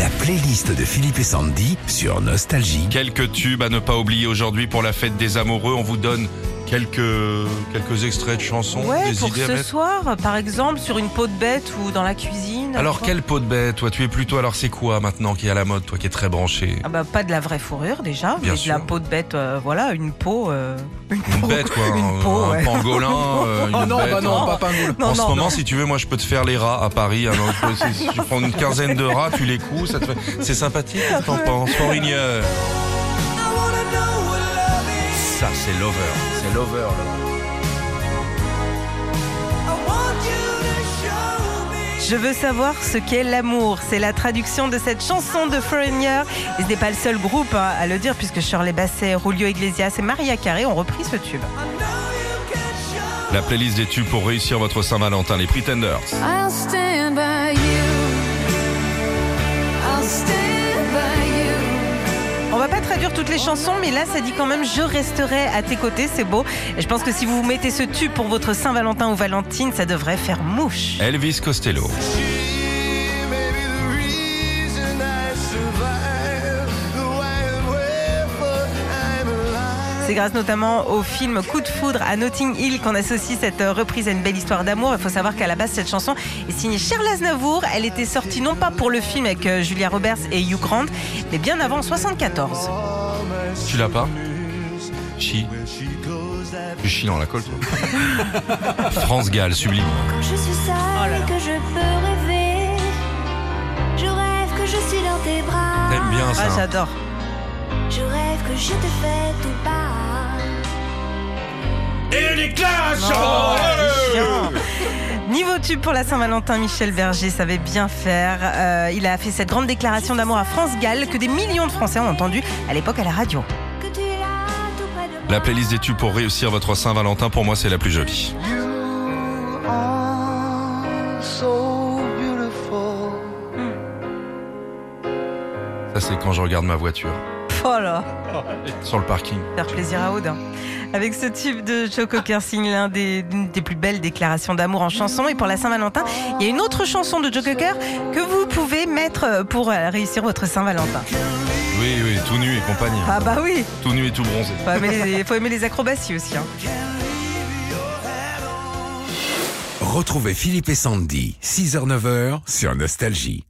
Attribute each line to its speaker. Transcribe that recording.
Speaker 1: La playlist de Philippe et Sandy sur Nostalgie.
Speaker 2: Quelques tubes à ne pas oublier aujourd'hui pour la fête des amoureux. On vous donne quelques, quelques extraits de chansons,
Speaker 3: Ouais,
Speaker 2: des
Speaker 3: pour
Speaker 2: idées à
Speaker 3: ce
Speaker 2: mettre.
Speaker 3: soir, par exemple, sur une peau de bête ou dans la cuisine.
Speaker 2: Alors, quelle peau de bête Toi, tu es plutôt. Alors, c'est quoi maintenant qui est à la mode Toi qui es très branché.
Speaker 3: Ah bah pas de la vraie fourrure déjà,
Speaker 2: Bien
Speaker 3: mais
Speaker 2: sûr.
Speaker 3: de la peau de bête, euh, voilà, une peau, euh, une
Speaker 2: Une
Speaker 3: peau,
Speaker 2: bête, quoi.
Speaker 3: une
Speaker 2: un,
Speaker 3: peau,
Speaker 2: un
Speaker 3: ouais.
Speaker 2: pangolin. euh, une
Speaker 4: Oh non,
Speaker 2: bête.
Speaker 4: bah non,
Speaker 3: non.
Speaker 4: pas pingouin.
Speaker 3: Non,
Speaker 2: en ce
Speaker 3: non,
Speaker 2: moment,
Speaker 3: non.
Speaker 2: si tu veux, moi, je peux te faire les rats à Paris. Peux- si tu prends une quinzaine de rats, tu les couds, ça te fait... c'est sympathique. T'en penses, Fournigneur Ça, c'est Lover. C'est Lover. là.
Speaker 3: Je veux savoir ce qu'est l'amour. C'est la traduction de cette chanson de Foreigner. Et ce n'est pas le seul groupe hein, à le dire, puisque Shirley Basset, Julio Iglesias et Maria Carey ont repris ce tube.
Speaker 2: La playlist des tubes pour réussir votre Saint-Valentin, les Pretenders.
Speaker 5: I'll stand by you. I'll stand by you.
Speaker 3: Toutes les chansons, mais là, ça dit quand même Je resterai à tes côtés, c'est beau. Et je pense que si vous vous mettez ce tube pour votre Saint-Valentin ou Valentine, ça devrait faire mouche.
Speaker 2: Elvis Costello.
Speaker 3: C'est grâce notamment au film Coup de foudre à Notting Hill qu'on associe cette euh, reprise à une belle histoire d'amour. Il faut savoir qu'à la base, cette chanson est signée Charles Aznavour. Elle était sortie non pas pour le film avec euh, Julia Roberts et Hugh Grant, mais bien avant en 74.
Speaker 2: Tu l'as pas Chi. Tu chies dans la colle, toi. France Gall, sublime.
Speaker 5: Quand je suis seule et que je peux rêver, je rêve que je suis dans tes bras.
Speaker 2: T'aimes bien ça
Speaker 3: Ah, j'adore.
Speaker 5: Je rêve que je te fais tout bas.
Speaker 3: Oh, c'est chiant. Niveau tube pour la Saint-Valentin, Michel Berger savait bien faire. Euh, il a fait cette grande déclaration d'amour à France Gall que des millions de Français ont entendu à l'époque à la radio.
Speaker 2: La playlist des tubes pour réussir votre Saint-Valentin, pour moi, c'est la plus jolie. Ça, c'est quand je regarde ma voiture
Speaker 3: Oh là
Speaker 2: sur le parking.
Speaker 3: faire plaisir à Aude. Avec ce tube de Joe Cocker signe l'un des, l'une des plus belles déclarations d'amour en chanson. Et pour la Saint-Valentin, il y a une autre chanson de Joe Cocker que vous pouvez mettre pour euh, réussir votre Saint-Valentin.
Speaker 2: Oui, oui, tout nu et compagnie.
Speaker 3: Ah bah oui,
Speaker 2: Tout nu et tout bronzé.
Speaker 3: faut aimer les, faut aimer les acrobaties aussi. hein.
Speaker 1: Retrouvez Philippe et Sandy, 6h-9h sur Nostalgie.